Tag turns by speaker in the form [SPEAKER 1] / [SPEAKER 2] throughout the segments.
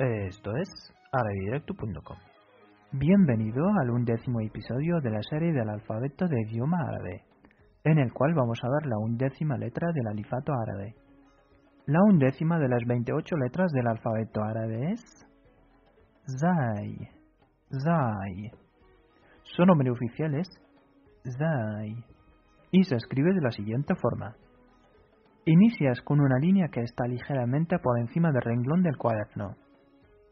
[SPEAKER 1] Esto es arabidirecto.com. Bienvenido al undécimo episodio de la serie del alfabeto de idioma árabe, en el cual vamos a ver la undécima letra del alifato árabe. La undécima de las 28 letras del alfabeto árabe es Zai. Zai. Su nombre oficial es Zai y se escribe de la siguiente forma. Inicias con una línea que está ligeramente por encima del renglón del cuaderno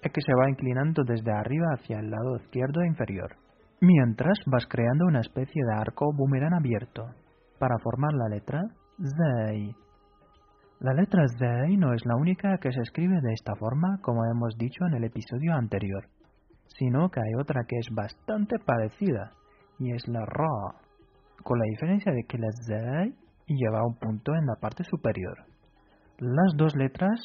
[SPEAKER 1] y que se va inclinando desde arriba hacia el lado izquierdo e inferior, mientras vas creando una especie de arco boomerang abierto para formar la letra Zay. La letra Zay no es la única que se escribe de esta forma, como hemos dicho en el episodio anterior, sino que hay otra que es bastante parecida, y es la Ra, con la diferencia de que la Zay lleva un punto en la parte superior. Las dos letras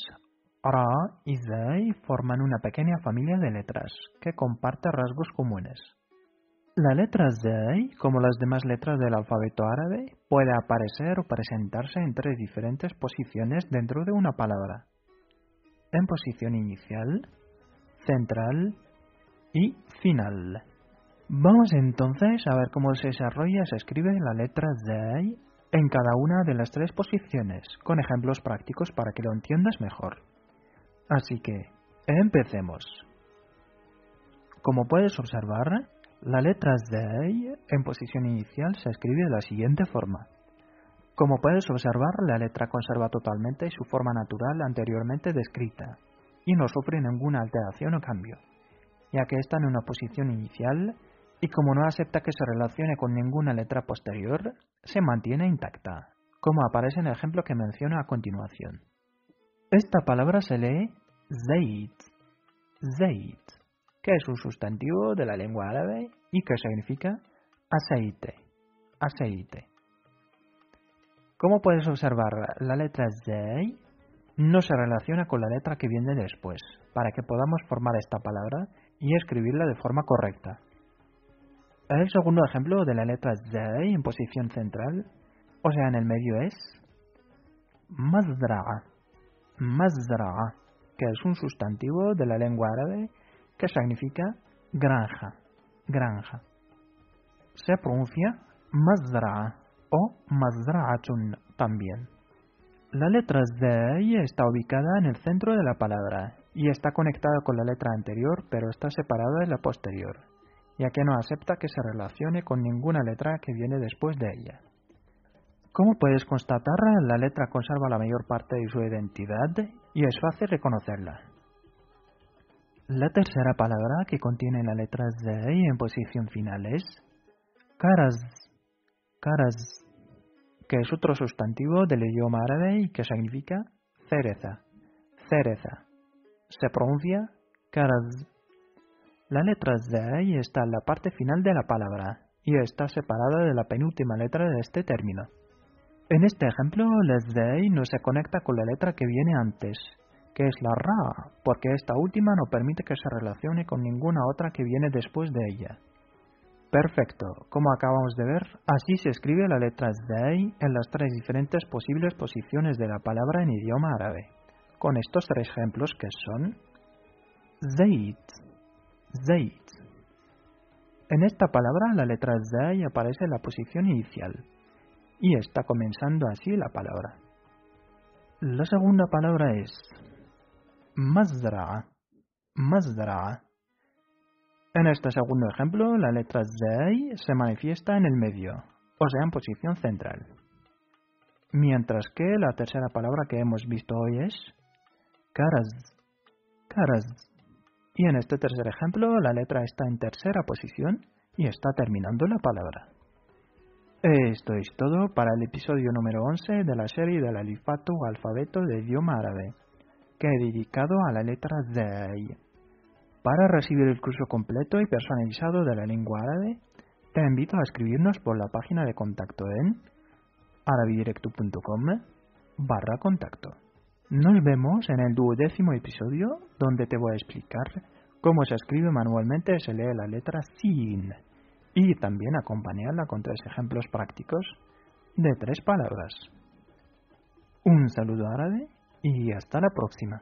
[SPEAKER 1] Ra y Zay forman una pequeña familia de letras que comparte rasgos comunes. La letra Zay, como las demás letras del alfabeto árabe, puede aparecer o presentarse en tres diferentes posiciones dentro de una palabra. En posición inicial, central y final. Vamos entonces a ver cómo se desarrolla y se escribe la letra Zay en cada una de las tres posiciones, con ejemplos prácticos para que lo entiendas mejor. Así que, empecemos. Como puedes observar, la letra Z en posición inicial se escribe de la siguiente forma. Como puedes observar, la letra conserva totalmente su forma natural anteriormente descrita y no sufre ninguna alteración o cambio, ya que está en una posición inicial y como no acepta que se relacione con ninguna letra posterior, se mantiene intacta, como aparece en el ejemplo que menciono a continuación. Esta palabra se lee Zayt, Zayt, que es un sustantivo de la lengua árabe y que significa aceite, aceite. Como puedes observar, la letra Zay no se relaciona con la letra que viene después, para que podamos formar esta palabra y escribirla de forma correcta. El segundo ejemplo de la letra Zay en posición central, o sea, en el medio es Mazra'a. Mazra'a, es un sustantivo de la lengua árabe que significa granja, granja. Se pronuncia Mazra'a o Mazra'atun también. La letra Z está ubicada en el centro de la palabra y está conectada con la letra anterior, pero está separada de la posterior, ya que no acepta que se relacione con ninguna letra que viene después de ella. Como puedes constatar, la letra conserva la mayor parte de su identidad y es fácil reconocerla. La tercera palabra que contiene la letra Z en posición final es caras, caras, que es otro sustantivo del idioma árabe y que significa cereza, cereza. Se pronuncia caras. La letra Z está en la parte final de la palabra y está separada de la penúltima letra de este término. En este ejemplo, la Zdei no se conecta con la letra que viene antes, que es la Ra, porque esta última no permite que se relacione con ninguna otra que viene después de ella. Perfecto, como acabamos de ver, así se escribe la letra Zdei en las tres diferentes posibles posiciones de la palabra en idioma árabe, con estos tres ejemplos que son Zayt, Zayt. En esta palabra la letra Zdei aparece en la posición inicial, y está comenzando así la palabra. La segunda palabra es mazra'a, mazra'a. En este segundo ejemplo, la letra Zay se manifiesta en el medio, o sea, en posición central. Mientras que la tercera palabra que hemos visto hoy es caras, caras. Y en este tercer ejemplo, la letra está en tercera posición y está terminando la palabra. Esto es todo para el episodio número 11 de la serie del alifato alfabeto de idioma árabe, que he dedicado a la letra Zay. Para recibir el curso completo y personalizado de la lengua árabe, te invito a escribirnos por la página de contacto en arabidirecto.com barra contacto. Nos vemos en el duodécimo episodio donde te voy a explicar cómo se escribe manualmente y se lee la letra Sin y también acompañarla con tres ejemplos prácticos de tres palabras. Un saludo árabe y hasta la próxima.